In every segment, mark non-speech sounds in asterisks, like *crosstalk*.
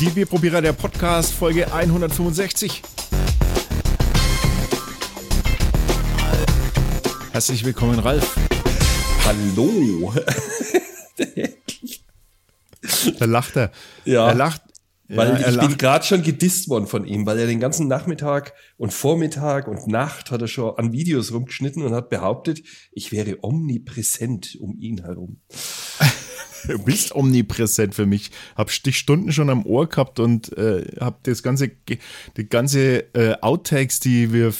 Die Bierprobierer der Podcast, Folge 165. Herzlich willkommen, Ralf. Hallo. da lacht er. Ja. Er lacht. Weil ja, er ich lacht. bin gerade schon gedisst worden von ihm, weil er den ganzen Nachmittag und Vormittag und Nacht hat er schon an Videos rumgeschnitten und hat behauptet, ich wäre omnipräsent um ihn herum. Du *laughs* bist omnipräsent für mich. Hab dich Stunden schon am Ohr gehabt und äh, hab das ganze, die ganze äh, Outtakes, die wir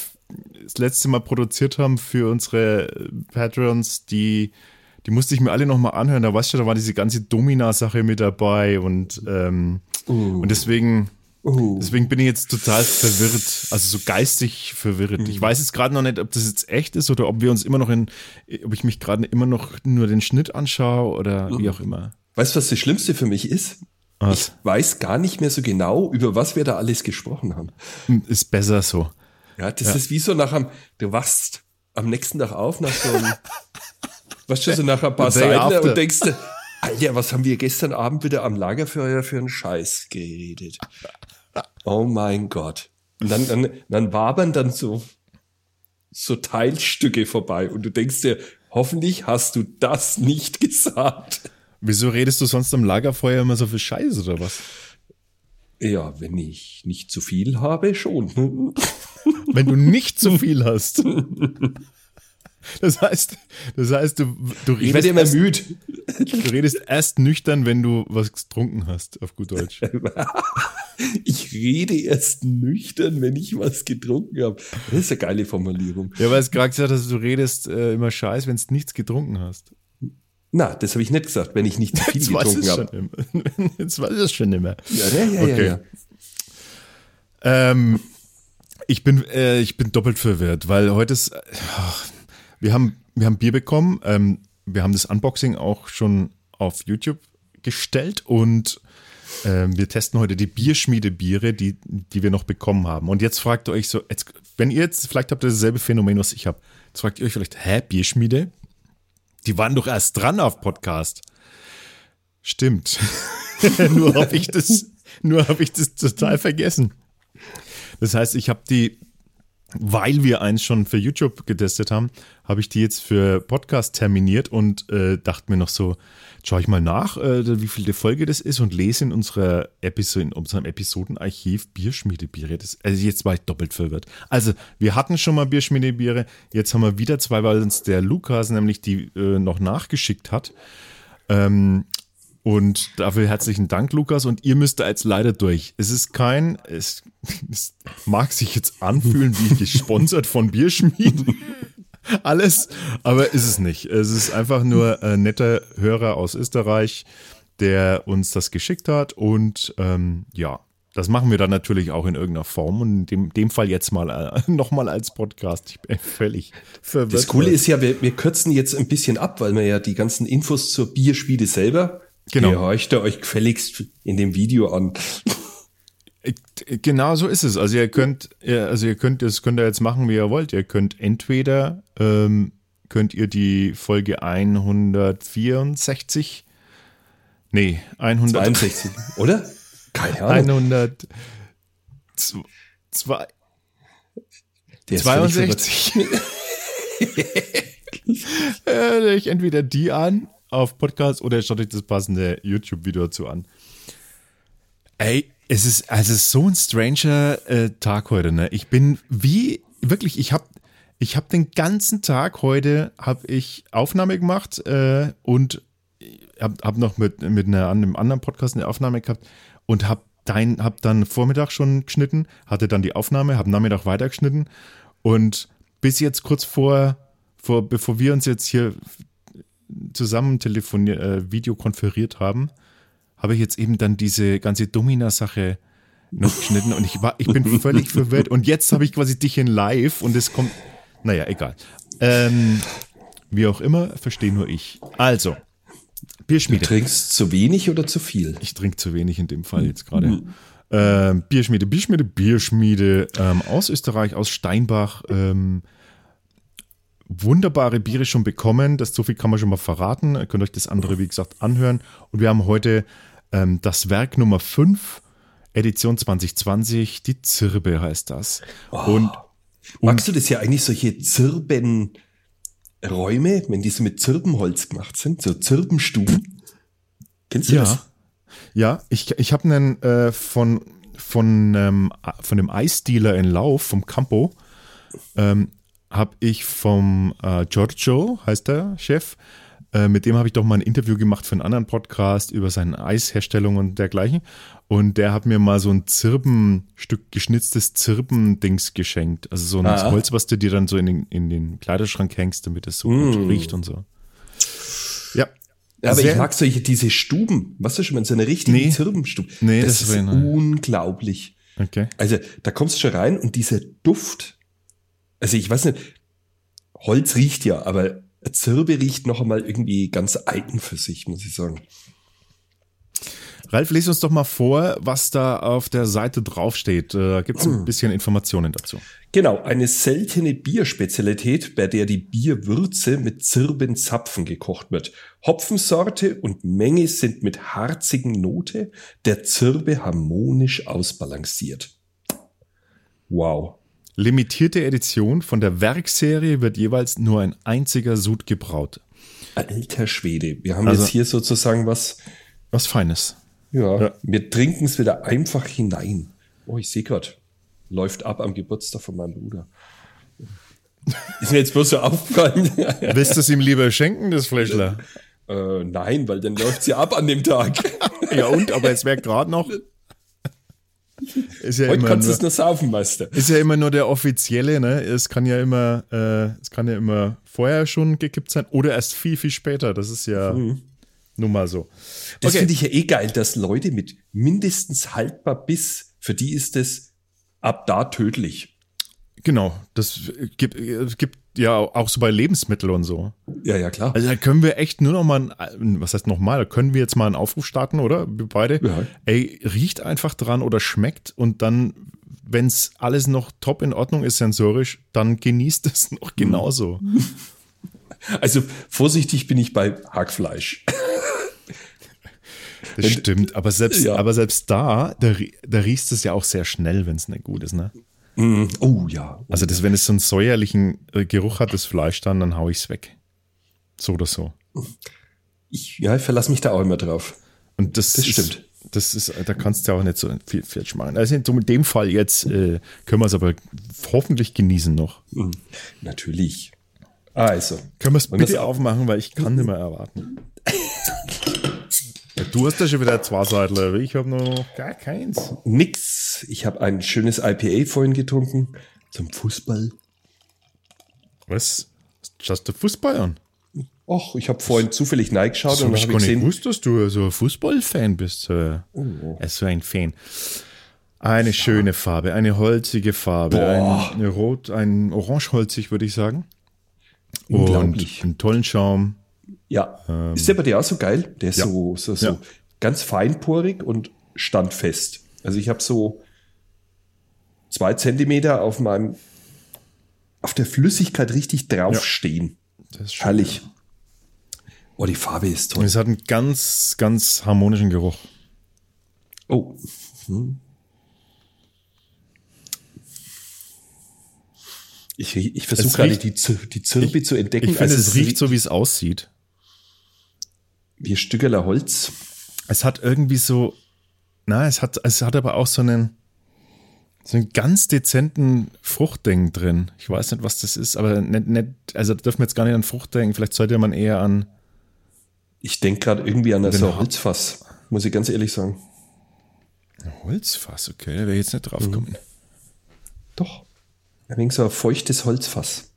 das letzte Mal produziert haben für unsere äh, Patrons, die, die musste ich mir alle nochmal anhören. Da weißt du, da war diese ganze Domina-Sache mit dabei und, ähm, und deswegen, Uh. deswegen bin ich jetzt total verwirrt, also so geistig verwirrt. Ich weiß jetzt gerade noch nicht, ob das jetzt echt ist oder ob wir uns immer noch in, ob ich mich gerade immer noch nur den Schnitt anschaue oder wie auch immer. Weißt du, was das Schlimmste für mich ist? Was? Ich weiß gar nicht mehr so genau, über was wir da alles gesprochen haben. Ist besser so. Ja, das ist wie so nach einem, du wachst am nächsten Tag auf nach so einem, *laughs* weißt du, so nach ein paar Seiten und denkst Alter, was haben wir gestern Abend wieder am Lagerfeuer für einen Scheiß geredet? Oh mein Gott. Und dann, dann, dann wabern dann so, so Teilstücke vorbei und du denkst dir, hoffentlich hast du das nicht *laughs* gesagt. Wieso redest du sonst am Lagerfeuer immer so viel Scheiße oder was? Ja, wenn ich nicht zu viel habe, schon. Wenn du nicht zu viel hast. *laughs* Das heißt, das heißt, du, du Ich redest, werde immer erst, müde. *laughs* du redest erst nüchtern, wenn du was getrunken hast, auf gut Deutsch. *laughs* Ich rede erst nüchtern, wenn ich was getrunken habe. Das ist eine geile Formulierung. Ja, weil es gerade gesagt hast, du redest äh, immer Scheiß, wenn du nichts getrunken hast. Na, das habe ich nicht gesagt, wenn ich nicht *laughs* zu viel Jetzt getrunken habe. Jetzt weiß es schon immer. Ja, ja, ja, Okay. ja, ja. Ähm, ich bin, äh, ich bin doppelt verwirrt, weil heute ist, äh, wir haben, wir haben Bier bekommen. Ähm, wir haben das Unboxing auch schon auf YouTube gestellt und ähm, wir testen heute die Bierschmiede-Biere, die, die wir noch bekommen haben. Und jetzt fragt ihr euch so, jetzt, wenn ihr jetzt, vielleicht habt ihr dasselbe Phänomen, was ich habe, jetzt fragt ihr euch vielleicht, hä, Bierschmiede? Die waren doch erst dran auf Podcast. Stimmt. *laughs* nur habe ich das, nur habe ich das total vergessen. Das heißt, ich habe die, weil wir eins schon für YouTube getestet haben, habe ich die jetzt für Podcast terminiert und äh, dachte mir noch so, schaue ich mal nach, äh, wie viel die Folge das ist und lese in unserer Episode, in unserem Episodenarchiv Bierschmiedebiere. Das, also jetzt war ich doppelt verwirrt. Also wir hatten schon mal Bierschmiedebiere, jetzt haben wir wieder zwei, weil uns der Lukas nämlich die äh, noch nachgeschickt hat. Ähm, und dafür herzlichen Dank, Lukas. Und ihr müsst da jetzt leider durch. Es ist kein, es, *laughs* es mag sich jetzt anfühlen wie gesponsert von Bierschmied. *laughs* Alles, aber ist es nicht. Es ist einfach nur ein netter Hörer aus Österreich, der uns das geschickt hat. Und ähm, ja, das machen wir dann natürlich auch in irgendeiner Form. Und in dem, dem Fall jetzt mal äh, *laughs* nochmal als Podcast. Ich bin völlig verwirrt. Das Coole ist ja, wir, wir kürzen jetzt ein bisschen ab, weil wir ja die ganzen Infos zur Bierspiele selber, Genau. die horcht ihr euch gefälligst in dem Video an. Genau so ist es. Also ihr könnt, also ihr könnt, das könnt ihr jetzt machen, wie ihr wollt. Ihr könnt entweder ähm, könnt ihr die Folge 164, nee, 100, 62, oder? Keine Ahnung. 100, zwei, Der ist völlig 62. Hört euch entweder die an auf Podcast oder schaut euch das passende YouTube-Video dazu an. Ey, es ist also so ein stranger äh, Tag heute, ne? Ich bin wie wirklich, ich habe ich hab den ganzen Tag heute habe ich Aufnahme gemacht äh, und habe hab noch mit mit einer, einem anderen Podcast eine Aufnahme gehabt und habe dein hab dann Vormittag schon geschnitten, hatte dann die Aufnahme, habe Nachmittag weitergeschnitten und bis jetzt kurz vor vor bevor wir uns jetzt hier zusammen telefoniert äh, Video konferiert haben, habe ich jetzt eben dann diese ganze Domina-Sache noch geschnitten und ich war, ich bin völlig verwirrt und jetzt habe ich quasi dich in live und es kommt, naja, egal. Ähm, wie auch immer, verstehe nur ich. Also, Du Bierschmiede. trinkst zu wenig oder zu viel? Ich trinke zu wenig in dem Fall jetzt gerade. Ähm, Bierschmiede, Bierschmiede, Bierschmiede ähm, aus Österreich, aus Steinbach. Ähm, wunderbare Biere schon bekommen. Das so viel kann man schon mal verraten. Ihr könnt euch das andere, wie gesagt, anhören. Und wir haben heute ähm, das Werk Nummer 5 Edition 2020, die Zirbe heißt das. Oh. Und Magst du das ja eigentlich solche Zirbenräume, wenn die so mit Zirbenholz gemacht sind, so Zirbenstuben? Kennst du ja, das? ja, ich, ich habe einen äh, von von ähm, von dem Eisdealer in Lauf vom Campo ähm, habe ich vom äh, Giorgio heißt der Chef äh, mit dem habe ich doch mal ein Interview gemacht für einen anderen Podcast über seine Eisherstellung und dergleichen. Und der hat mir mal so ein Zirbenstück, geschnitztes Zirbendings geschenkt. Also so ein Ah. Holz, was du dir dann so in den, in den Kleiderschrank hängst, damit es so gut riecht und so. Ja. Ja, aber Sehr- ich mag solche, diese Stuben. Was du schon mal, so eine richtige Nee. Zirbenstube. Nee, das, das ist unglaublich. Okay. Also, da kommst du schon rein und dieser Duft, also ich weiß nicht, Holz riecht ja, aber Zirbe riecht noch einmal irgendwie ganz eigen für sich, muss ich sagen. Ralf, les uns doch mal vor, was da auf der Seite draufsteht. Äh, gibt es ein bisschen Informationen dazu. Genau, eine seltene Bierspezialität, bei der die Bierwürze mit Zirbenzapfen gekocht wird. Hopfensorte und Menge sind mit harzigen Note der Zirbe harmonisch ausbalanciert. Wow. Limitierte Edition von der Werkserie wird jeweils nur ein einziger Sud gebraut. Alter Schwede. Wir haben Also- jetzt hier sozusagen was, Was Feines. ja, Ja. wir trinken es wieder einfach hinein. Oh, ich sehe gerade, läuft ab am Geburtstag von meinem Bruder. Ist mir jetzt bloß so aufgefallen. *laughs* Willst du es ihm lieber schenken, das Fläschler? äh, nein, weil dann läuft sie ab an dem Tag. *laughs* Ja und, aber es wäre gerade noch. Ist ja, Heute immer kannst du nur, es nur saufen, Meister. ist ja immer nur der offizielle, ne? Es kann ja immer, äh, es kann ja immer vorher schon gekippt sein oder erst viel, viel später. Das ist ja nun mal so. Das Okay. finde ich ja eh geil, dass Leute mit mindestens haltbar bis, für die ist es ab da tödlich. Genau, das gibt, es gibt ja auch so bei Lebensmitteln und so. Ja, ja, klar. Also da können wir echt nur noch mal, ein, was heißt noch mal, da können wir jetzt mal einen Aufruf starten, oder? Wir beide. Ja. Ey, riecht einfach dran oder schmeckt und dann, wenn es alles noch top in Ordnung ist sensorisch, dann genießt es *laughs* noch genauso. *laughs* Also vorsichtig bin ich bei Hackfleisch. *laughs* Das stimmt, aber selbst, Ja. aber selbst da, da, da riechst es ja auch sehr schnell, wenn es nicht gut ist, ne? Mm, oh ja. Also das, wenn es so einen säuerlichen äh, Geruch hat, das Fleisch dann, dann hau ich's weg. So oder so. Ich, ja, ich verlasse mich da auch immer drauf. Und das, Das ist, stimmt. Das ist, da kannst du auch nicht so viel falsch machen. Also in dem Fall jetzt äh, können wir es aber hoffentlich genießen noch. Mm, natürlich. Also. Können wir es bitte auf- aufmachen, weil ich kann nicht mehr erwarten. *laughs* ja, du hast ja schon wieder zwei Seidler, ich habe noch gar keins. Nix. Ich habe ein schönes IPA vorhin getrunken. Zum Fußball. Was? Schaust du Fußball an? Och, ich habe vorhin zufällig reingeschaut So und ich habe ich gesehen, gewusst, dass du so ein Fußballfan bist. Äh, Oh. so ein Fan. Eine schöne Farbe, eine holzige Farbe, Boah. ein Rot, ein Orangeholzig, würde ich sagen. Unglaublich. Und einen tollen Schaum. ja. ist der bei dir auch so geil? Der ist Ja. so, so, so Ja. ganz feinporig und standfest. Also ich habe so zwei Zentimeter auf meinem, auf der Flüssigkeit richtig draufstehen. Das ist schön. Herrlich. Oh, die Farbe ist Und toll. es hat einen ganz, ganz harmonischen Geruch. Oh. Hm. Ich, ich versuche gerade riecht- die, die Zirbe zu entdecken. Ich finde, Also es riecht so, wie es aussieht. wie Stückerler Holz. Es hat irgendwie so, na, es hat, es hat aber auch so einen, so einen ganz dezenten Fruchtding drin. Ich weiß nicht, was das ist, aber nicht, nicht, also da dürfen wir jetzt gar nicht an Frucht denken. Vielleicht sollte man eher an, Ich denke gerade irgendwie an ein Holzfass, muss ich ganz ehrlich sagen. Holzfass, okay, da wäre ich jetzt nicht drauf gekommen. Doch. Ein wenig so ein feuchtes Holzfass.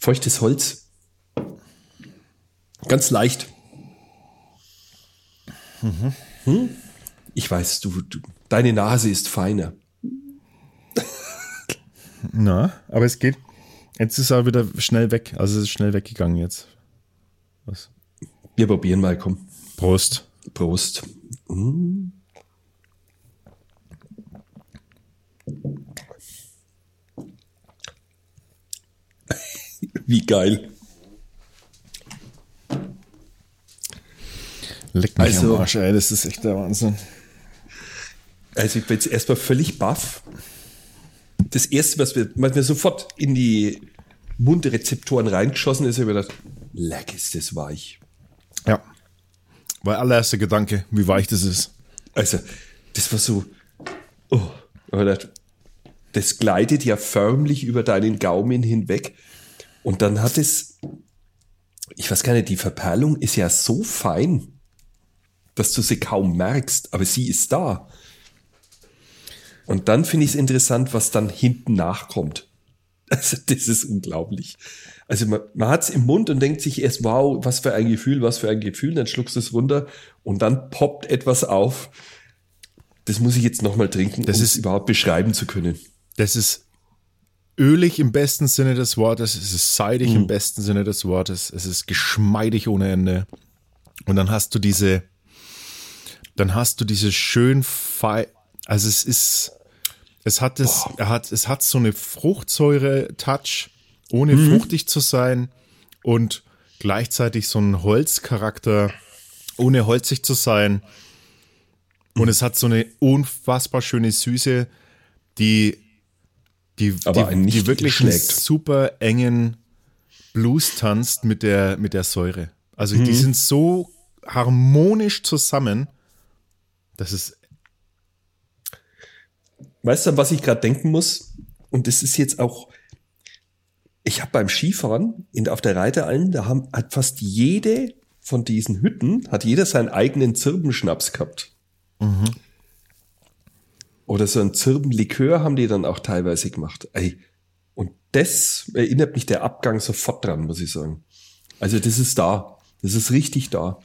Feuchtes Holz. Ganz leicht. Hm? Ich weiß, du, du, deine Nase ist feiner. Na, aber es geht, jetzt ist er wieder schnell weg, also es ist schnell weggegangen jetzt. Was? Wir probieren mal, komm. Prost. Prost. Mm. Wie geil. Leck mich Also- am Arsch, ey, das ist echt der Wahnsinn. Also ich bin jetzt erstmal völlig baff. Das erste, was mir, was mir sofort in die Mundrezeptoren reingeschossen ist, habe ich gedacht, leck ist das weich. Ja. Mein allererster Gedanke, wie weich das ist. Also, das war so, oh, oder das gleitet ja förmlich über deinen Gaumen hinweg. Und dann hat es, ich weiß gar nicht, die Verperlung ist ja so fein, dass du sie kaum merkst, aber sie ist da. Und dann finde ich es interessant, was dann hinten nachkommt. *laughs* Also, das ist unglaublich. Also, man, man hat es im Mund und denkt sich erst, wow, was für ein Gefühl, was für ein Gefühl, dann schluckst du es runter und dann poppt etwas auf. Das muss ich jetzt nochmal trinken, Das um ist- es überhaupt beschreiben zu können. Das ist ölig im besten Sinne des Wortes, es ist seidig im besten Sinne des Wortes, es ist geschmeidig ohne Ende. Und dann hast du diese, dann hast du diese schön fei, also es ist, es hat es, er hat, es hat so eine Fruchtsäure-Touch, ohne fruchtig zu sein und gleichzeitig so einen Holzcharakter, ohne holzig zu sein. Und es hat so eine unfassbar schöne Süße, die die, Aber die, die wirklich einen super engen Blues tanzt mit der, mit der Säure. Also die sind so harmonisch zusammen, das ist, Weißt du, was ich gerade denken muss? Und das ist jetzt auch, ich habe beim Skifahren in, auf der Reiteralm, da haben, hat fast jede von diesen Hütten, hat jeder seinen eigenen Zirbenschnaps gehabt. Oder so ein Zirbenlikör haben die dann auch teilweise gemacht. Ey, und das erinnert mich der Abgang sofort dran, muss ich sagen. Also das ist da. Das ist richtig da.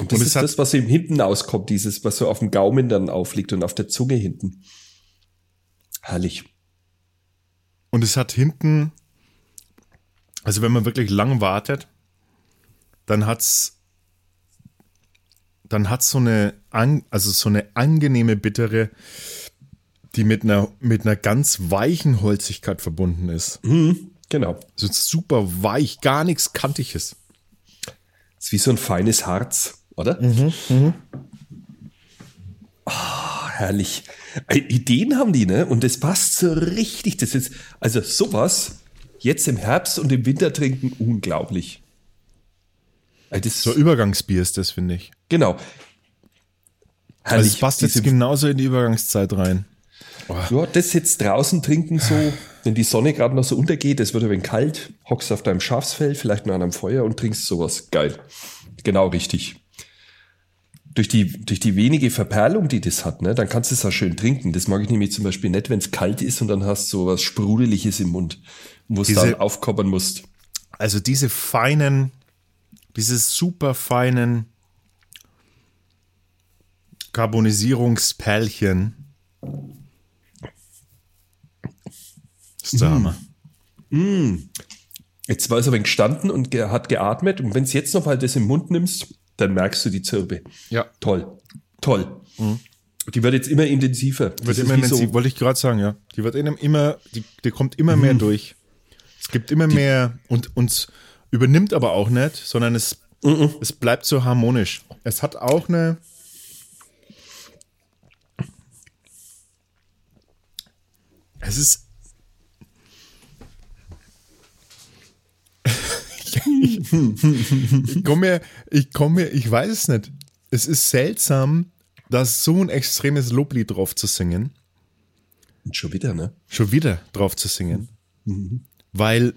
Und das Und ist das, was ihm hinten auskommt, dieses, was so auf dem Gaumen dann aufliegt und auf der Zunge hinten. Herrlich. und es hat hinten, also wenn man wirklich lang wartet, dann hat's, dann hat's so eine, also so eine angenehme bittere, die mit einer, mit einer ganz weichen Holzigkeit verbunden ist. Genau. So super weich, gar nichts Kantiges. Ist wie so ein feines Harz, oder? Ah, herrlich. Äh, Ideen haben die, ne? Und das passt so richtig. Das ist, also sowas jetzt im Herbst und im Winter trinken, unglaublich. Äh, Das, So Übergangsbier ist das, finde ich. genau. Also Herrlich. es passt jetzt genauso in die Übergangszeit rein. Ja, das jetzt draußen trinken so, wenn die Sonne gerade noch so untergeht, es wird ein wenig kalt, hockst auf deinem Schafsfell, vielleicht noch an einem Feuer und trinkst sowas. Geil. Genau richtig. Durch die, durch die wenige Verperlung, die das hat, ne, dann kannst du es auch schön trinken. Das mag ich nämlich zum Beispiel nicht, wenn es kalt ist und dann hast du so was Sprudeliges im Mund, wo es Diese- dann aufkoppern musst. Also diese feinen, diese super feinen Carbonisierungsperlchen. Ist der Hammer. Jetzt war es aber gestanden und hat geatmet und wenn du jetzt noch mal das im Mund nimmst, dann merkst du die Zirbe. Ja. Toll. Toll. Die wird jetzt immer intensiver. Das Wird immer wie intensiv, wollte ich gerade sagen, ja. Die wird immer, die, die kommt immer mehr durch. Es gibt immer mehr und uns übernimmt aber auch nicht, sondern es, es bleibt so harmonisch. Es hat auch eine. Es ist. Ich *laughs* komme ich komme ich weiß es nicht. Es ist seltsam, da so ein extremes Loblied drauf zu singen. Und schon wieder, ne? Schon wieder drauf zu singen. Weil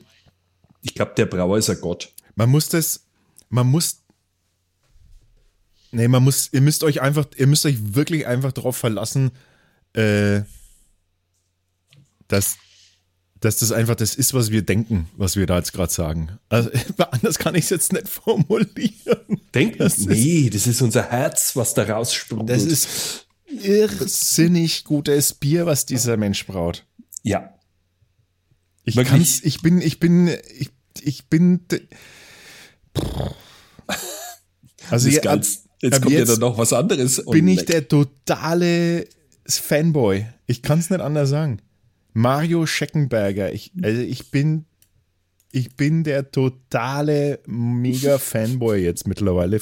Ich glaube, der Brauer ist ein Gott. man muss das, man muss, nee, man muss, ihr müsst euch einfach, ihr müsst euch wirklich einfach darauf verlassen, äh, dass, dass das einfach das ist, was wir denken, was wir da jetzt gerade sagen. Also *laughs* anders kann ich es jetzt nicht formulieren. Denken? Das ist- nee, das ist unser Herz, was da raussprudelt. Das ist irrsinnig gutes Bier, was dieser Mensch braut. ja. Ich Wirklich? kann's, ich bin, ich bin, ich, ich bin. Also ja, ist ganz, jetzt kommt ja jetzt dann noch was anderes. bin ich leck. der totale Fanboy. Ich kann es nicht anders sagen. Mario Scheckenberger. Ich, also ich bin, ich bin der totale mega Fanboy jetzt mittlerweile.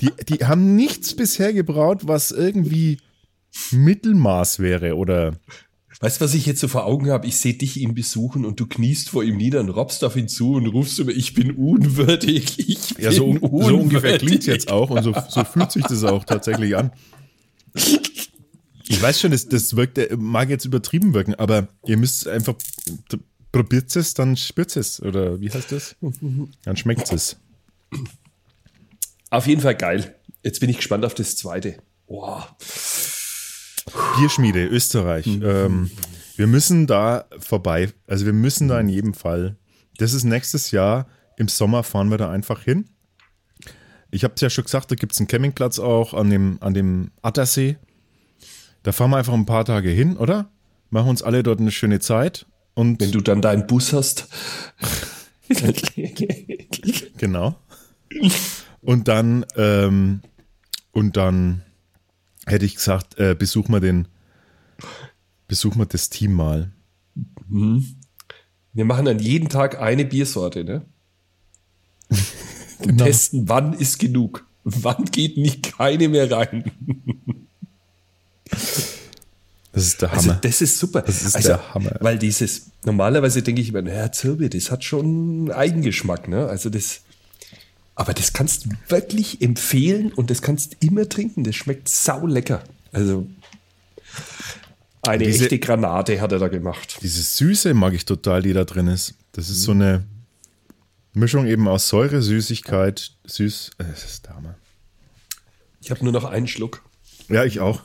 Die, die haben nichts bisher gebraut, was irgendwie Mittelmaß wäre oder Weißt du, was ich jetzt so vor Augen habe? Ich sehe dich ihn besuchen und du kniest vor ihm nieder und robbst auf ihn zu und rufst über, ich bin unwürdig, ich bin ja, so, unwürdig. so ungefähr klingt jetzt auch und so, so fühlt sich das auch tatsächlich an. *laughs* Ich weiß schon, das, das wirkt, äh, mag jetzt übertrieben wirken, aber ihr müsst einfach probiert es, dann spürt es. Oder wie heißt das? Dann schmeckt es. Auf jeden Fall geil. Jetzt bin ich gespannt auf das zweite. Boah. Bierschmiede, Österreich. Mhm. Ähm, wir müssen da vorbei. Also wir müssen da in jedem Fall. Das ist nächstes Jahr. Im Sommer fahren wir da einfach hin. Ich habe es ja schon gesagt, da gibt es einen Campingplatz auch an dem, an dem Attersee. Da fahren wir einfach ein paar Tage hin, oder? Machen uns alle dort eine schöne Zeit. Und Wenn du dann deinen Bus hast. *laughs* genau. Und dann, ähm, und dann hätte ich gesagt, äh, besuch mal den, besuch mal das Team mal. Mhm. Wir machen dann jeden Tag eine Biersorte, ne? *laughs* Und genau. testen, wann ist genug. Wann geht nicht keine mehr rein. Das ist der also, Hammer. Also das ist super. Das ist also, der Hammer. Weil dieses, normalerweise denke ich immer, naja, Zirbe, das hat schon Eigengeschmack, ne? Also das, aber das kannst du wirklich empfehlen und das kannst du immer trinken. Das schmeckt sau lecker. Also eine diese, echte Granate hat er da gemacht. Diese Süße mag ich total, die da drin ist. Das ist so eine Mischung eben aus Säure, Süßigkeit, süß. Äh, das ist der Hammer. Ich habe nur noch einen Schluck. Ja, ich auch.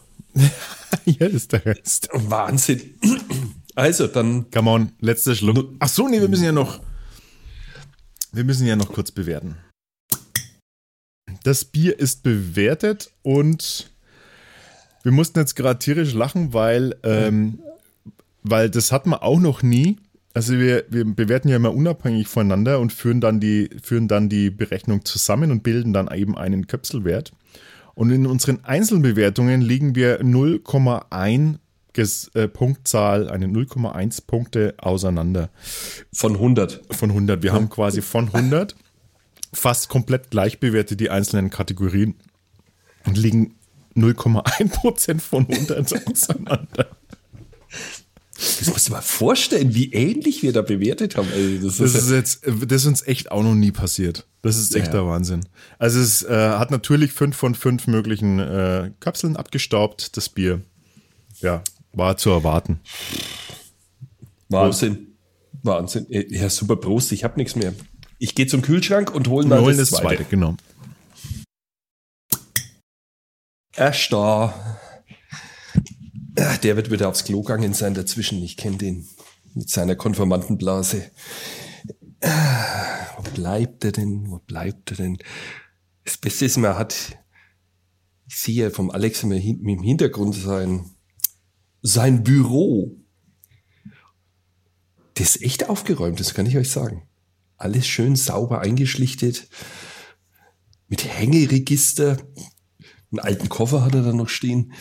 *laughs* Hier ist der Rest. Wahnsinn. Also, dann. Come on, letzter Schluck. Ach so, nee, wir müssen ja noch. Wir müssen ja noch kurz bewerten. Das Bier ist bewertet und wir mussten jetzt gerade tierisch lachen, weil, ähm, weil das hat man auch noch nie. Also wir, wir bewerten ja immer unabhängig voneinander und führen dann, die, führen dann die Berechnung zusammen und bilden dann eben einen Köpselwert. Und in unseren Einzelbewertungen liegen wir 0,1 äh, Punktzahl, eine 0,1 Punkte auseinander. Von 100. Von 100. Wir haben quasi von 100 fast komplett gleich bewertet, die einzelnen Kategorien. Und liegen 0,1% von 100 *laughs* auseinander. Das musst du mal vorstellen, wie ähnlich wir da bewertet haben. Also das, das, ist, jetzt, das ist uns echt auch noch nie passiert. Das ist echt ja. der Wahnsinn. Also es äh, hat natürlich fünf von fünf möglichen äh, Kapseln abgestaubt, das Bier. Ja, war zu erwarten. Wahnsinn. Prost. Wahnsinn. Ja, super Prost, ich habe nichts mehr. Ich gehe zum Kühlschrank und hole mal das, das zweite. zweite. Genau. Erst da. Der wird wieder aufs Klo gegangen sein dazwischen. Ich kenne den mit seiner Konformantenblase. Wo bleibt er denn? Wo bleibt er denn? Das Beste ist, man hat, ich sehe vom Alex immer im Hintergrund sein, sein Büro. Das ist echt aufgeräumt, das kann ich euch sagen. Alles schön sauber eingeschlichtet. Mit Hängeregister. Einen alten Koffer hat er da noch stehen.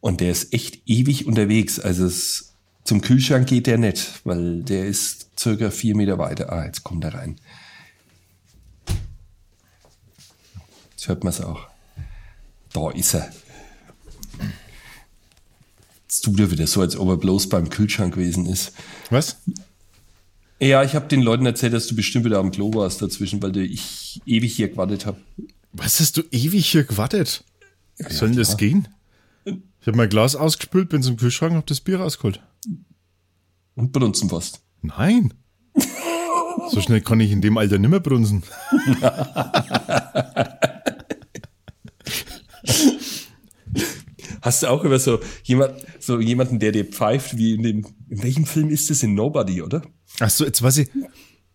Und der ist echt ewig unterwegs. Also es, zum Kühlschrank geht der nicht, weil der ist circa vier Meter weiter. Ah, jetzt kommt er rein. Jetzt hört man es auch. Da ist er. Jetzt tut er wieder so, als ob er bloß beim Kühlschrank gewesen ist. Was? Ja, ich habe den Leuten erzählt, dass du bestimmt wieder am Klo warst dazwischen, weil ich ewig hier gewartet habe. Was hast du ewig hier gewartet? Wie soll denn das gehen? Ich habe mein Glas ausgespült, bin zum Kühlschrank und hab das Bier rausgeholt. Und brunzen fast. Nein. so schnell kann ich in dem Alter nimmer brunzen. Hast du auch über so, jemand, so jemanden, der dir pfeift, wie in dem, in welchem Film ist das? In Nobody, oder? Ach so, jetzt weiß ich,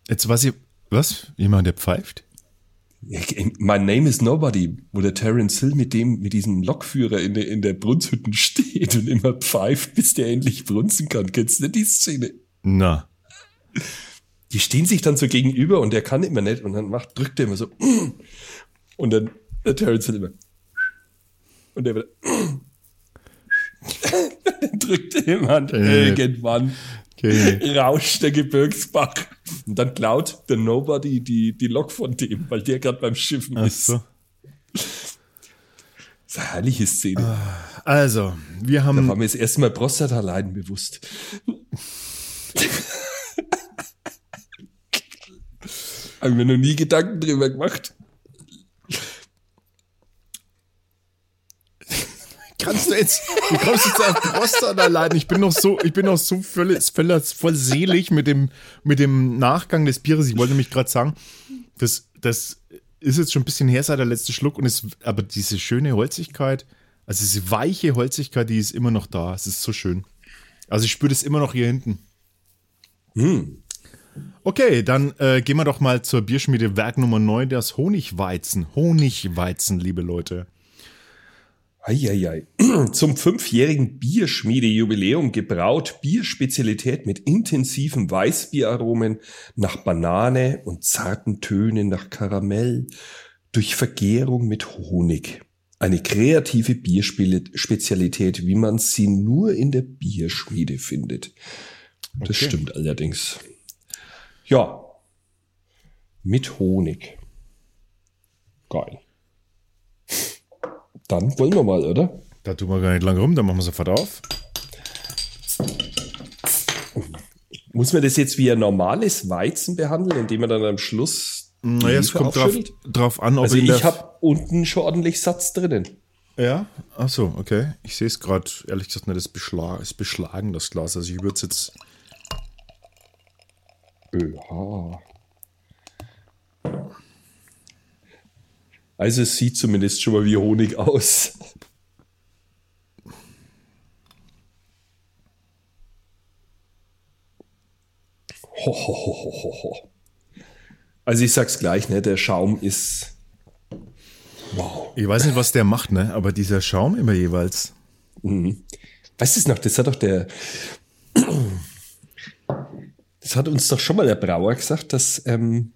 jetzt weiß ich, was? Jemand, der pfeift? My Name is Nobody, wo der Terence Hill mit dem, mit diesem Lokführer in der, in der Brunshütten steht und immer pfeift, bis der endlich brunzen kann. Kennst du die Szene? Na. Die stehen sich dann so gegenüber und der kann immer nicht und dann macht, drückt er immer so *clears throat* und dann der Terence Hill immer *clears throat* und der wieder *clears throat* *laughs* drückt jemand äh. irgendwann Okay. Rauscht der Gebirgsbach. Und dann klaut der Nobody die, die Lok von dem, weil der gerade beim Schiffen Ach ist. So. Das ist eine herrliche Szene. Also, wir Da haben war mir das erste Mal Prostata-Leiden bewusst. *laughs* Haben wir noch nie Gedanken drüber gemacht. Kannst du jetzt, du kommst jetzt auf Prostata leiden. Ich bin noch so, ich bin noch so voll, voll, voll selig mit dem, mit dem Nachgang des Bieres. Ich wollte nämlich gerade sagen, das, das ist jetzt schon ein bisschen her seit der letzte Schluck und es, aber diese schöne Holzigkeit, also diese weiche Holzigkeit, die ist immer noch da. Es ist so schön. Also ich spüre das immer noch hier hinten. Okay, dann äh, gehen wir doch mal zur Bierschmiede Werk Nummer 9, das Honigweizen. Honigweizen, liebe Leute. Eieiei. *clears throat* Zum fünfjährigen Bierschmiede-Jubiläum gebraut Bierspezialität mit intensiven Weißbieraromen nach Banane und zarten Tönen nach Karamell durch Vergärung mit Honig. Eine kreative Bierspezialität, wie man sie nur in der Bierschmiede findet. Das Okay. stimmt allerdings. Ja. Mit Honig. Geil. Dann wollen wir mal, oder? Da tun wir gar nicht lang rum, dann machen wir sofort auf. Muss man das jetzt wie ein normales Weizen behandeln, indem man dann am Schluss Naja, es kommt drauf, drauf an, ob Also der- ich habe unten schon ordentlich Satz drinnen. Ja, ach so, okay. Ich sehe es gerade, ehrlich gesagt, nicht, das beschla ist beschlagen, das Glas. Also ich würde es jetzt. Oha. Also es sieht zumindest schon mal wie Honig aus. Ho, ho, ho, ho, ho, ho. Also ich sag's gleich, ne, der Schaum ist wow. Ich weiß nicht, was der macht, ne? Aber dieser Schaum immer jeweils. Weißt du es noch, das hat doch der *clears throat* das hat uns doch schon mal der Brauer gesagt, dass ähm,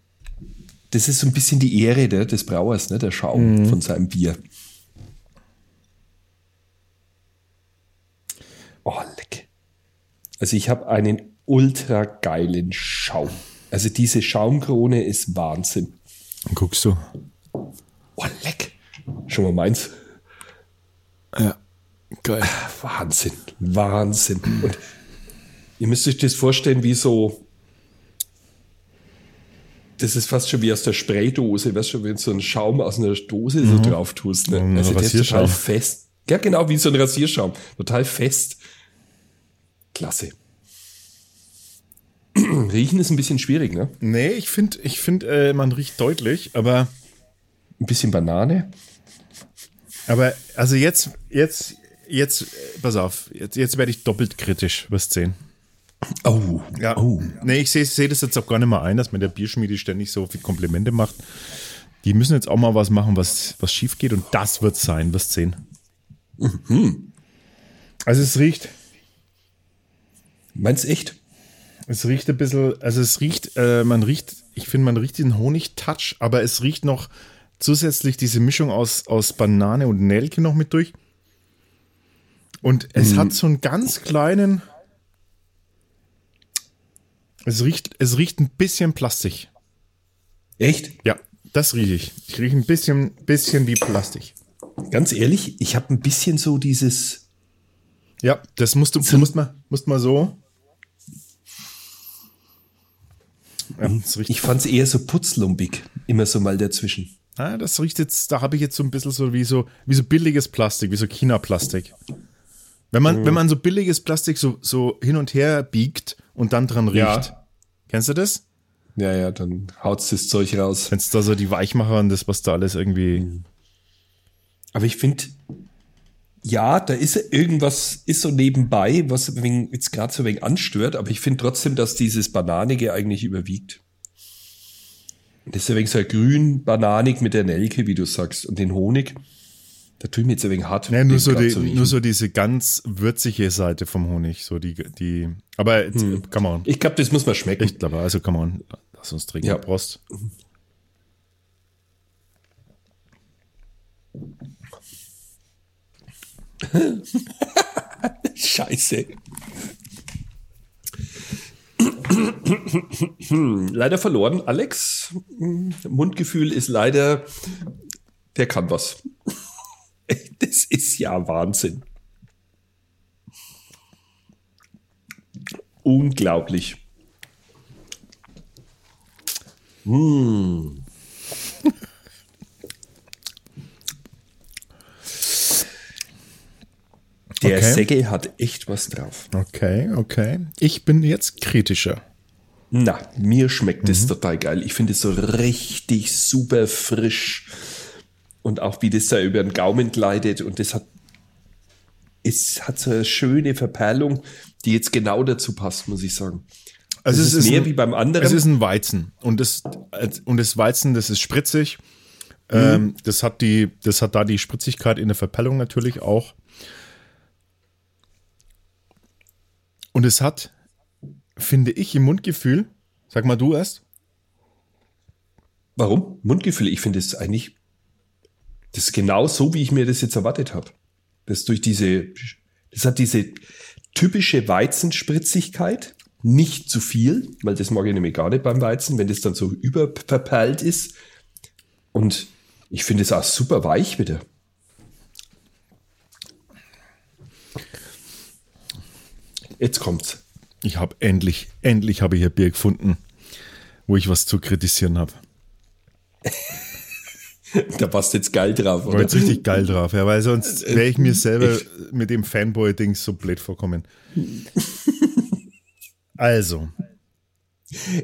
das ist so ein bisschen die Ehre der, des Brauers, ne, der Schaum von seinem Bier. Oh, leck. Also ich habe einen ultra geilen Schaum. Also diese Schaumkrone ist Wahnsinn. Dann guckst du. Oh, leck. Schon mal meins. Ja. Geil. Wahnsinn, Wahnsinn. Und ihr müsst euch das vorstellen, wie so. Das ist fast schon wie aus der Spraydose, weißt du, wenn du so einen Schaum aus einer Dose so drauf tust. Ne? Ein Also der ist total fest. Ja, genau, wie so ein Rasierschaum. Total fest. Klasse. *clears throat* Riechen ist ein bisschen schwierig, ne? Nee, ich finde, ich find, äh, man riecht deutlich, aber, Ein bisschen Banane. aber also jetzt, jetzt, jetzt, äh, pass auf, jetzt, jetzt werde ich doppelt kritisch, wirst sehen. Oh, Ja. oh. Nee, ich sehe seh das jetzt auch gar nicht mal ein, dass mir der Bierschmiede ständig so viel Komplimente macht. Die müssen jetzt auch mal was machen, was, was schief geht und das wird sein, wirst sehen. Also es riecht, Meinst echt? es riecht ein bisschen, also es riecht, äh, man riecht, ich finde, man riecht den Honig-Touch, aber es riecht noch zusätzlich diese Mischung aus, aus Banane und Nelke noch mit durch. Und es hat so einen ganz kleinen, es riecht, es riecht ein bisschen Plastik. Echt? Ja, das rieche ich. Ich rieche ein bisschen, bisschen wie Plastik. Ganz ehrlich, ich habe ein bisschen so dieses. Ja, das musst du, du musst mal, musst mal so. Ja, riecht, Ich fand es eher so putzlumpig. Immer so mal dazwischen. ah, das riecht jetzt, da habe ich jetzt so ein bisschen so wie so, wie so billiges Plastik, wie so China-Plastik. Wenn man, wenn man so billiges Plastik so, so hin und her biegt und dann dran riecht. Ja. Kennst du das? Ja, ja, dann haut's das Zeug raus. Wenn es da so die Weichmacher und das, was da alles irgendwie. Aber ich finde, ja, da ist irgendwas, ist so nebenbei, was wenig- jetzt gerade so wenig anstört, aber ich finde trotzdem, dass dieses Bananige eigentlich überwiegt. Das ist wenig so grün, bananig mit der Nelke, wie du sagst, und den Honig. Da tue ich mir jetzt ein wenig hart. Ja, nur so, die, nur so diese ganz würzige Seite vom Honig. So die, die. Aber jetzt, come on. Ich glaube, das muss man schmecken. Ich glaube, also come on. Lass uns trinken. Ja. Prost. *laughs* Scheiße. leider verloren. Alex, Mundgefühl ist leider, der kann was. *laughs* Das ist ja Wahnsinn. Unglaublich. Mmh. Der Okay. Säge hat echt was drauf. Okay, okay. Ich bin jetzt kritischer. Na, mir schmeckt es total geil. Ich finde es so richtig super frisch. Und auch wie das da über den Gaumen gleitet. Und das hat, es hat so eine schöne Verperlung, die jetzt genau dazu passt, muss ich sagen. Also es ist mehr wie beim anderen. Es ist ein Weizen und das und das Weizen, das ist spritzig. Ähm, das hat die, das hat da die Spritzigkeit in der Verpellung natürlich auch. Und es hat, finde ich, im Mundgefühl. Sag mal du erst. Warum? Mundgefühl. Ich finde es eigentlich, das ist genau so, wie ich mir das jetzt erwartet habe. Das durch diese, das hat diese typische Weizenspritzigkeit, nicht zu viel, weil das mag ich nämlich gar nicht beim Weizen, wenn das dann so überverperlt ist. Und ich finde es auch super weich wieder. Jetzt kommt's. Ich habe endlich, endlich habe ich hier Bier gefunden, wo ich was zu kritisieren habe. *laughs* Da passt jetzt geil drauf, War oder? jetzt richtig geil drauf, ja, weil sonst wäre ich mir selber mit dem Fanboy-Ding so blöd vorkommen. Also,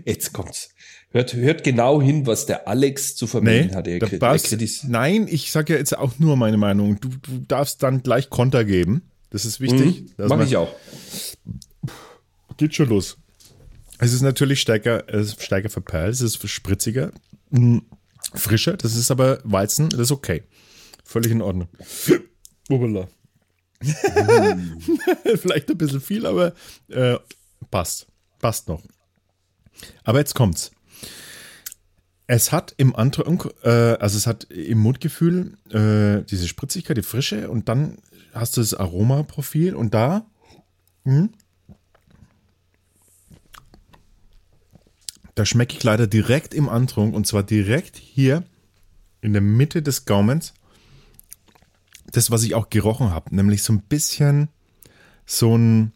Jetzt kommt's. Hört, hört genau hin, was der Alex zu vermelden nee, hat. Er, da kri- er nein, ich sage ja jetzt auch nur meine Meinung. Du, du darfst dann gleich Konter geben. Das ist wichtig. dass Mach Mhm. ich auch. Geht schon los. Es ist natürlich stärker, es ist stärker verperlt, es ist spritziger, mm, frischer. Das ist aber Weizen, das ist okay. Völlig in Ordnung. Ubala. *laughs* Vielleicht ein bisschen viel, aber äh, passt. Passt noch. Aber jetzt kommt's. Es hat im Antrunk, äh, also es hat im Mundgefühl äh, diese Spritzigkeit, die Frische und dann hast du das Aromaprofil und da Da schmecke ich leider direkt im Antrunk und zwar direkt hier in der Mitte des Gaumens. Das, was ich auch gerochen habe, nämlich so ein bisschen so ein,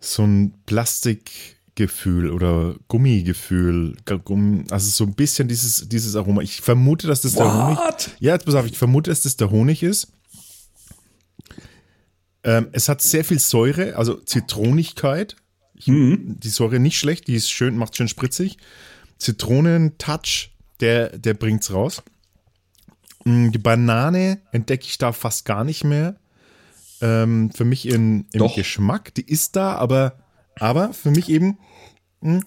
so ein Plastikgefühl oder Gummigefühl. Gumm- Also so ein bisschen dieses, dieses Aroma. Ich vermute, dass das der Honig. What? Ja, jetzt pass auf, ich vermute, dass das der Honig ist. Ähm, es hat sehr viel Säure, also Zitronigkeit. Ich, Die Säure nicht schlecht, die ist schön, macht schön spritzig. Zitronen-Touch, der, der bringt's raus. Mm, Die Banane entdecke ich da fast gar nicht mehr. Ähm, für mich in, im Doch. Geschmack, die ist da, aber, aber für mich eben,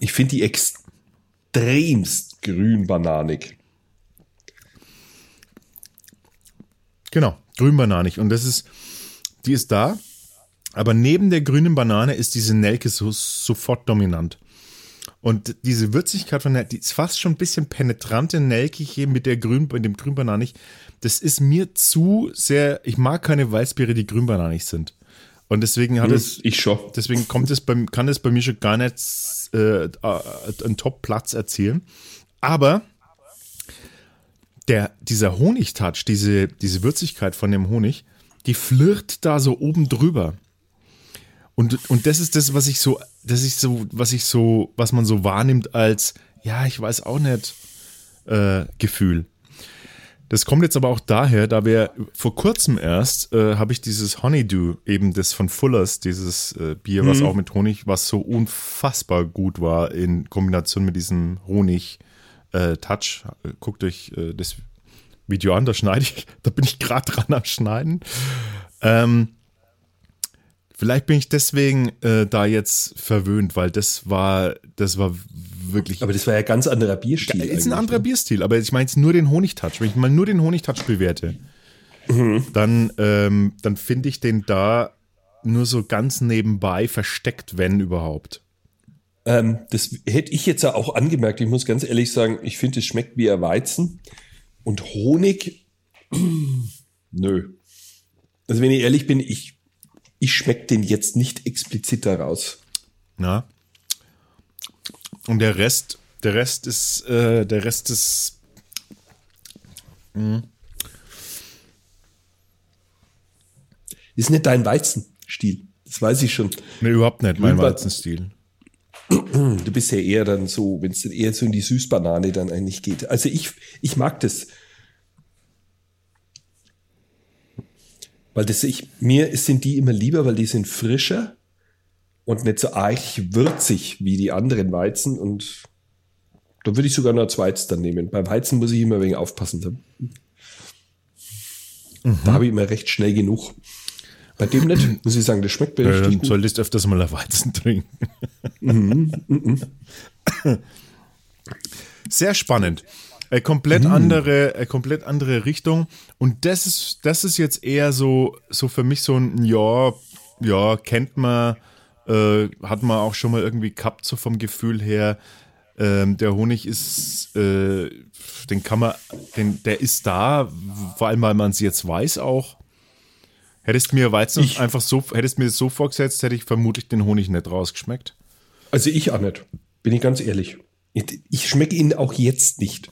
Ich finde die extremst grün-bananig. genau, grünbananig. Und das ist, die ist da, aber neben der grünen Banane ist diese Nelke so, sofort dominant. Und diese Würzigkeit von der, die ist fast schon ein bisschen penetrante Nelke hier mit der grün, mit dem grünbananig. Das ist mir zu sehr, ich mag keine Weißbiere, die grünbananig sind. Und deswegen hat es, Ich schon. Deswegen kommt es beim, kann es bei mir schon gar nicht äh, einen Top-Platz erzielen. Aber der, dieser Honigtouch, diese, diese Würzigkeit von dem Honig, die flirrt da so oben drüber. Und, und das ist das, was ich so, das ist so, was ich so, was man so wahrnimmt als, ja, ich weiß auch nicht, äh, Gefühl. Das kommt jetzt aber auch daher, da wir vor kurzem erst äh, habe ich dieses Honeydew, eben das von Fullers, dieses äh, Bier, was auch mit Honig, was so unfassbar gut war in Kombination mit diesem Honig-Touch. Guckt euch äh, das Video an, da schneide ich, *laughs* da bin ich gerade dran am Schneiden. Ähm, vielleicht bin ich deswegen äh, da jetzt verwöhnt, weil das war, das war wirklich Aber das war ja ganz anderer Bierstil. ist ein anderer ne? Bierstil, aber ich meine jetzt nur den Honigtouch. Wenn ich mal nur den Honigtouch bewerte, dann, ähm, dann finde ich den da nur so ganz nebenbei versteckt, wenn überhaupt. Ähm, das hätte ich jetzt ja auch angemerkt. Ich muss ganz ehrlich sagen, ich finde, es schmeckt wie ein Weizen. Und Honig, *clears throat* nö. Also wenn ich ehrlich bin, ich, ich schmecke den jetzt nicht explizit daraus. Na? Und der Rest, der Rest ist, äh, der Rest ist. Mh. Ist nicht dein Weizenstil. Das weiß ich schon. Nee, überhaupt nicht mein Weizenstil. Du bist ja eher dann so, wenn es dann eher so in die Süßbanane dann eigentlich geht. Also ich, ich mag das. Weil das ich, mir sind die immer lieber, weil die sind frischer und nicht so arg würzig wie die anderen Weizen und da würde ich sogar noch Zweiz dann nehmen. Beim Weizen muss ich immer wenig aufpassen. Da, da habe ich immer recht schnell genug. Bei dem nicht, *clears throat* muss ich sagen, das schmeckt mir Äh, richtig gut. solltest du öfters mal ein Weizen trinken. Sehr spannend. Eine komplett andere, eine komplett andere Richtung. Und das ist, das ist jetzt eher so, so für mich so ein, ja, ja, kennt man, äh, hat man auch schon mal irgendwie gehabt, so vom Gefühl her. Ähm, der Honig ist, äh, den kann man, den, der ist da, vor allem weil man es jetzt weiß auch. Hättest mir Weizen Ich- einfach so, hättest mir so vorgesetzt, hätte ich vermutlich den Honig nicht rausgeschmeckt. Also ich auch nicht. Bin ich ganz ehrlich. Ich, ich schmecke ihn auch jetzt nicht.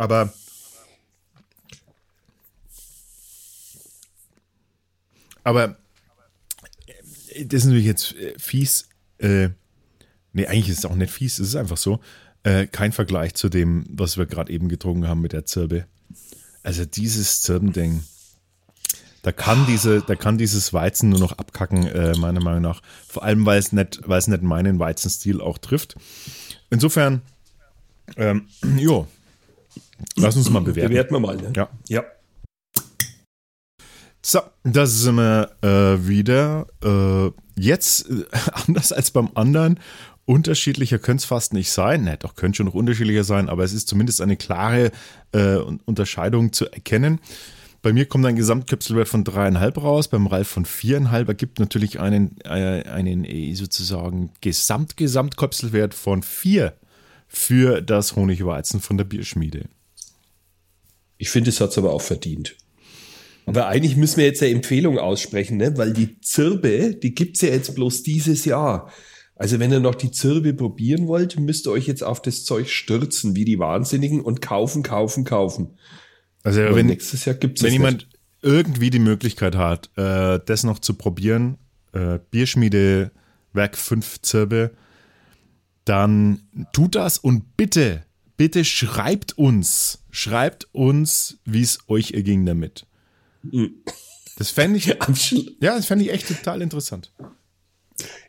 Aber aber äh, das ist natürlich jetzt äh, fies. Äh, nee, eigentlich ist es auch nicht fies, es ist einfach so. Äh, kein Vergleich zu dem, was wir gerade eben getrunken haben mit der Zirbe. Also dieses Zirbending, da kann diese, da kann dieses Weizen nur noch abkacken, äh, meiner Meinung nach. Vor allem, weil es nicht, weil es nicht meinen Weizenstil auch trifft. Insofern, ähm, *clears throat* jo, lass uns mal bewerten. Bewerten wir mal. Ne? Ja. ja. So, da sind wir äh, wieder. Äh, jetzt, äh, *laughs* anders als beim anderen, unterschiedlicher könnte es fast nicht sein. Ne, doch, könnte schon noch unterschiedlicher sein, aber es ist zumindest eine klare äh, Unterscheidung zu erkennen. Bei mir kommt ein Gesamtköpselwert von dreieinhalb raus, beim Ralf von viereinhalb ergibt natürlich einen, äh, einen äh, sozusagen Gesamt-Gesamtköpselwert von vier für das Honigweizen von der Bierschmiede. Ich finde, es hat es aber auch verdient. Aber eigentlich müssen wir jetzt eine Empfehlung aussprechen, ne? weil die Zirbe, die gibt's ja jetzt bloß dieses Jahr. Also wenn ihr noch die Zirbe probieren wollt, müsst ihr euch jetzt auf das Zeug stürzen, wie die Wahnsinnigen und kaufen, kaufen, kaufen. Also Aber wenn, nächstes Jahr gibt's wenn es jemand nicht. irgendwie die Möglichkeit hat, äh, das noch zu probieren, äh, Bierschmiede Werk 5 Zirbe, dann tut das und bitte, bitte schreibt uns, schreibt uns, wie es euch erging damit. Das fände ich, *laughs* ja, das fände ich echt total interessant.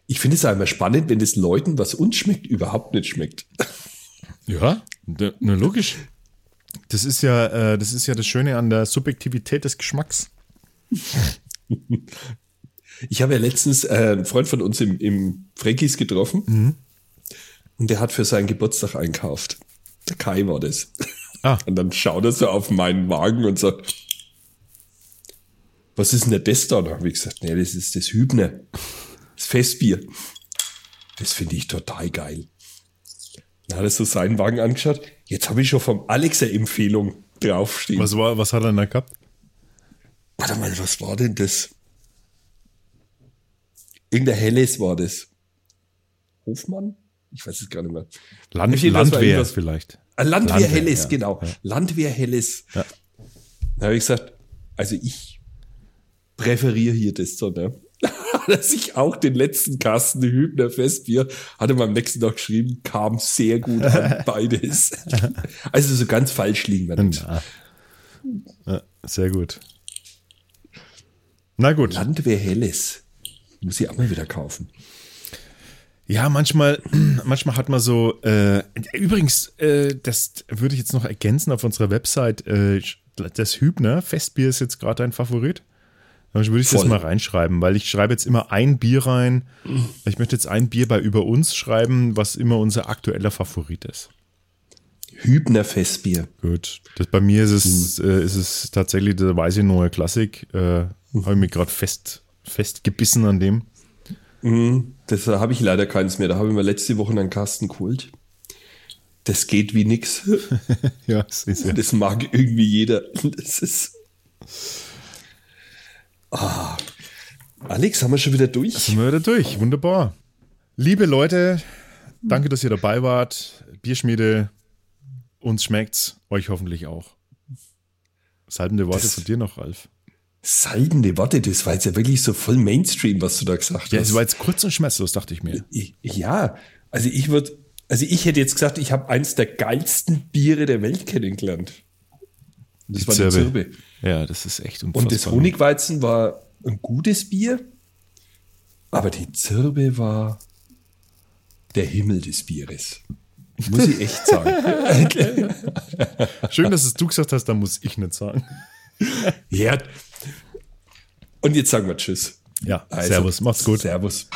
Ich finde es einmal spannend, wenn es Leuten, was uns schmeckt, überhaupt nicht schmeckt. Ja, ne, logisch. Das ist ja, äh, das ist ja das Schöne an der Subjektivität des Geschmacks. Ich habe ja letztens äh, einen Freund von uns im, im Frankis getroffen und der hat für seinen Geburtstag einkauft. Der Kai war das. Ah. Und dann schaut er so auf meinen Wagen und sagt, was ist denn das da? Dann habe ich gesagt, nee, das ist das Hübner. Das Festbier. Das finde ich total geil. Dann hat er so seinen Wagen angeschaut. Jetzt habe ich schon vom Alex eine Empfehlung draufstehen. Was, war, was hat er denn da gehabt? Warte mal, was war denn das? Irgendein Helles war das. Hofmann? Ich weiß es gar nicht mehr. Land, Landwehr vielleicht. Ah, Landwehr, Landwehr, Helles, ja, genau. ja. Landwehr Helles. Ja. Da habe ich gesagt, also ich präferiere hier das so, ne? Hat er sich auch den letzten Kasten Hübner Festbier, hat er mir am nächsten Tag geschrieben, kam sehr gut an, *laughs* beides. Also so ganz falsch liegen wir nicht. Ja, sehr gut. Na gut. Landwehr Helles. Muss ich auch mal wieder kaufen. Ja, manchmal, *clears throat* manchmal hat man so. Äh, übrigens, äh, das würde ich jetzt noch ergänzen auf unserer Website. Äh, das Hübner Festbier ist jetzt gerade ein Favorit. Dann würde ich das Voll. mal reinschreiben, weil ich schreibe jetzt immer ein Bier rein. Ich möchte jetzt ein Bier bei über uns schreiben, was immer unser aktueller Favorit ist. Hübner Festbier. Gut. Das, bei mir ist es, äh, ist es tatsächlich der weiße neue Klassik. Äh, Habe ich mich gerade fest, festgebissen an dem. Das äh, habe ich leider keins mehr. Da habe ich mir letzte Woche einen Kasten geholt. Das geht wie nix. *laughs* Ja, das ist ja. Das mag irgendwie jeder. Das ist. Ah. Alex, haben wir schon wieder durch? Sind wir wieder durch. Wunderbar. Liebe Leute, danke, dass ihr dabei wart. Bierschmiede, uns schmeckt's, euch hoffentlich auch. Salbende Worte Das- von dir noch, Ralf. Seidene Worte, das war jetzt ja wirklich so voll Mainstream, was du da gesagt hast. Ja, es war jetzt kurz und schmerzlos, dachte ich mir. Ja, also ich würde, also ich hätte jetzt gesagt, ich habe eins der geilsten Biere der Welt kennengelernt. Das Die war Zirbe. die Zirbe. Ja, das ist echt unfassbar. Und das Honigweizen war ein gutes Bier, aber die Zirbe war der Himmel des Bieres. Muss ich echt sagen. *laughs* Schön, dass es du gesagt hast, da muss ich nicht sagen. ja. Und jetzt sagen wir Tschüss. Ja, Also, servus, macht's gut. Servus.